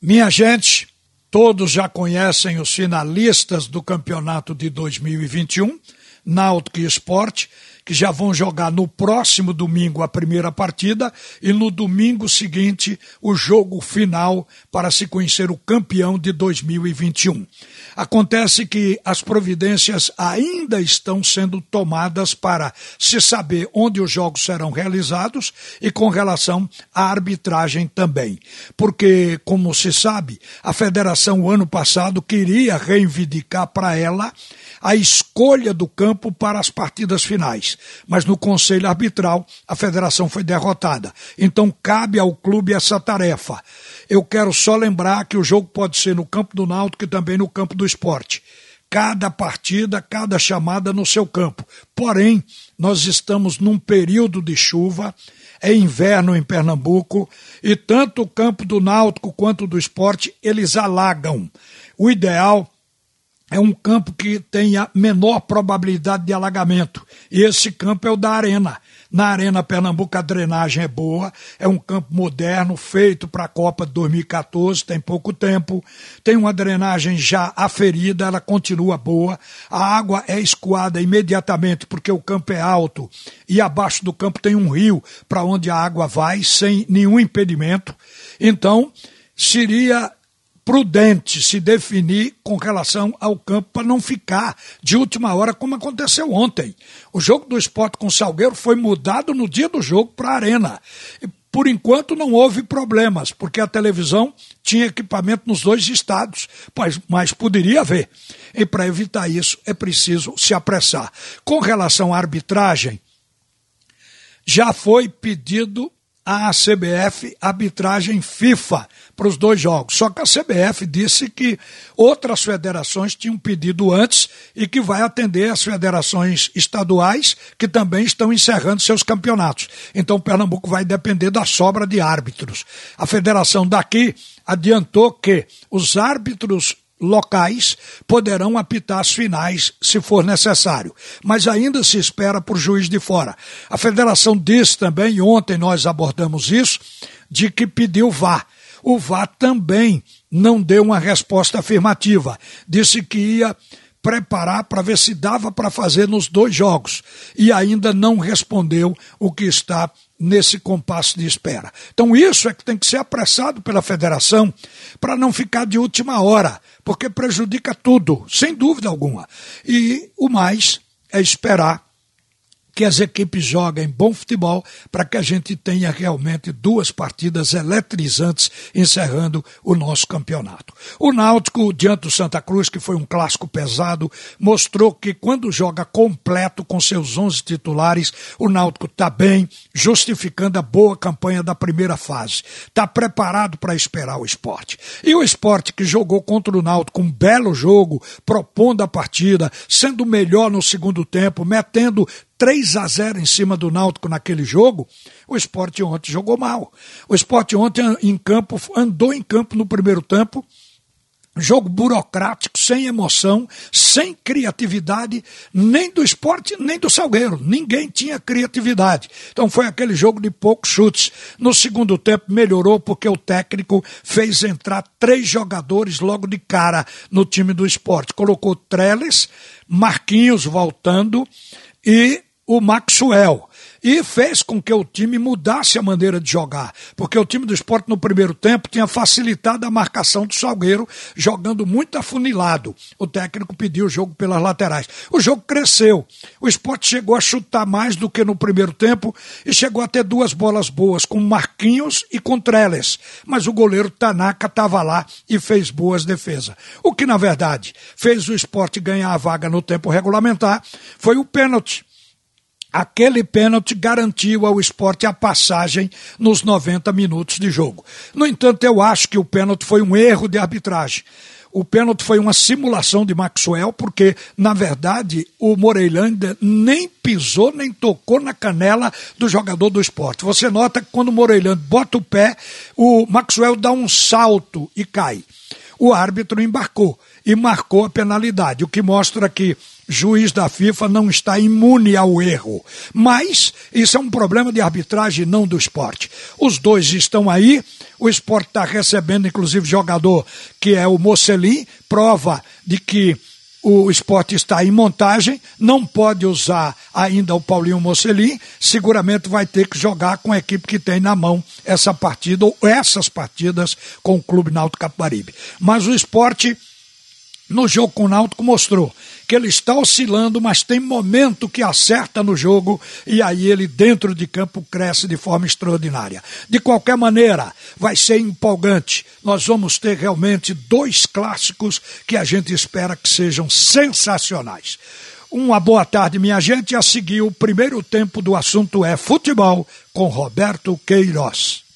Minha gente, todos já conhecem os finalistas do campeonato de 2021, Náutico Esporte, que já vão jogar no próximo domingo a primeira partida e no domingo seguinte o jogo final para se conhecer o campeão de 2021. Acontece que as providências ainda estão sendo tomadas para se saber onde os jogos serão realizados e com relação à arbitragem também. Porque, como se sabe, a federação ano passado queria reivindicar para ela a escolha do campo para as partidas finais. Mas no Conselho Arbitral, a federação foi derrotada. Então cabe ao clube essa tarefa. Eu quero só lembrar que o jogo pode ser no campo do Náutico e também no campo do esporte. Cada partida, cada chamada no seu campo. Porém, nós estamos num período de chuva, é inverno em Pernambuco, e tanto o campo do Náutico quanto do esporte, eles alagam. O ideal é um campo que tem a menor probabilidade de alagamento. E esse campo é o da Arena. Na Arena Pernambuco a drenagem é boa, é um campo moderno, feito para a Copa de 2014, tem pouco tempo, tem uma drenagem já aferida, ela continua boa, a água é escoada imediatamente porque o campo é alto e abaixo do campo tem um rio para onde a água vai sem nenhum impedimento. Então, seria prudente se definir com relação ao campo para não ficar de última hora como aconteceu ontem. O jogo do esporte com o Salgueiro foi mudado no dia do jogo para a Arena. E, por enquanto não houve problemas, porque a televisão tinha equipamento nos dois estados, mas, mas poderia haver. E para evitar isso é preciso se apressar. Com relação à arbitragem, já foi pedido à CBF arbitragem FIFA para os dois jogos. Só que a CBF disse que outras federações tinham pedido antes e que vai atender as federações estaduais que também estão encerrando seus campeonatos. Então Pernambuco vai depender da sobra de árbitros. A federação daqui adiantou que os árbitros locais poderão apitar as finais se for necessário, mas ainda se espera por juiz de fora. A federação disse também, ontem nós abordamos isso, de que pediu VAR. O VAR também não deu uma resposta afirmativa. Disse que ia preparar para ver se dava para fazer nos dois jogos e ainda não respondeu o que está nesse compasso de espera. Então isso é que tem que ser apressado pela federação para não ficar de última hora, porque prejudica tudo, sem dúvida alguma. E o mais é esperar que as equipes joguem bom futebol para que a gente tenha realmente duas partidas eletrizantes encerrando o nosso campeonato. O Náutico, diante do Santa Cruz, que foi um clássico pesado, mostrou que quando joga completo com seus 11 titulares, o Náutico está bem, justificando a boa campanha da primeira fase. Está preparado para esperar o esporte. E o esporte que jogou contra o Náutico um belo jogo, propondo a partida, sendo melhor no segundo tempo, metendo 3 a 0 em cima do Náutico naquele jogo, o esporte ontem jogou mal. O esporte ontem em campo, andou em campo no primeiro tempo, jogo burocrático, sem emoção, sem criatividade, nem do esporte, nem do Salgueiro. Ninguém tinha criatividade. Então foi aquele jogo de poucos chutes. No segundo tempo melhorou porque o técnico fez entrar três jogadores logo de cara no time do esporte. Colocou Trellis, Marquinhos voltando e o Maxwell e fez com que o time mudasse a maneira de jogar, porque o time do esporte no primeiro tempo tinha facilitado a marcação do Salgueiro, jogando muito afunilado. O técnico pediu o jogo pelas laterais. O jogo cresceu. O esporte chegou a chutar mais do que no primeiro tempo e chegou a ter duas bolas boas, com Marquinhos e com Trellis. Mas o goleiro Tanaka estava lá e fez boas defesas. O que, na verdade, fez o esporte ganhar a vaga no tempo regulamentar foi o pênalti Aquele pênalti garantiu ao esporte a passagem nos 90 minutos de jogo. No entanto, eu acho que o pênalti foi um erro de arbitragem. O pênalti foi uma simulação de Maxwell, porque, na verdade, o Moreilândia nem pisou, nem tocou na canela do jogador do esporte. Você nota que quando o Moreilândia bota o pé, o Maxwell dá um salto e cai. O árbitro embarcou e marcou a penalidade, o que mostra que juiz da FIFA não está imune ao erro. Mas isso é um problema de arbitragem, não do esporte. Os dois estão aí, o esporte está recebendo, inclusive, jogador que é o Mocelin, prova de que o esporte está em montagem, não pode usar ainda o Paulinho Mocelin, seguramente vai ter que jogar com a equipe que tem na mão essa partida ou essas partidas com o Clube Náutico Capibaribe. Mas o esporte no jogo com o Náutico mostrou que ele está oscilando, mas tem momento que acerta no jogo e aí ele dentro de campo cresce de forma extraordinária. De qualquer maneira, vai ser empolgante. Nós vamos ter realmente dois clássicos que a gente espera que sejam sensacionais. Uma boa tarde, minha gente. A seguir, o primeiro tempo do assunto é futebol com Roberto Queiroz.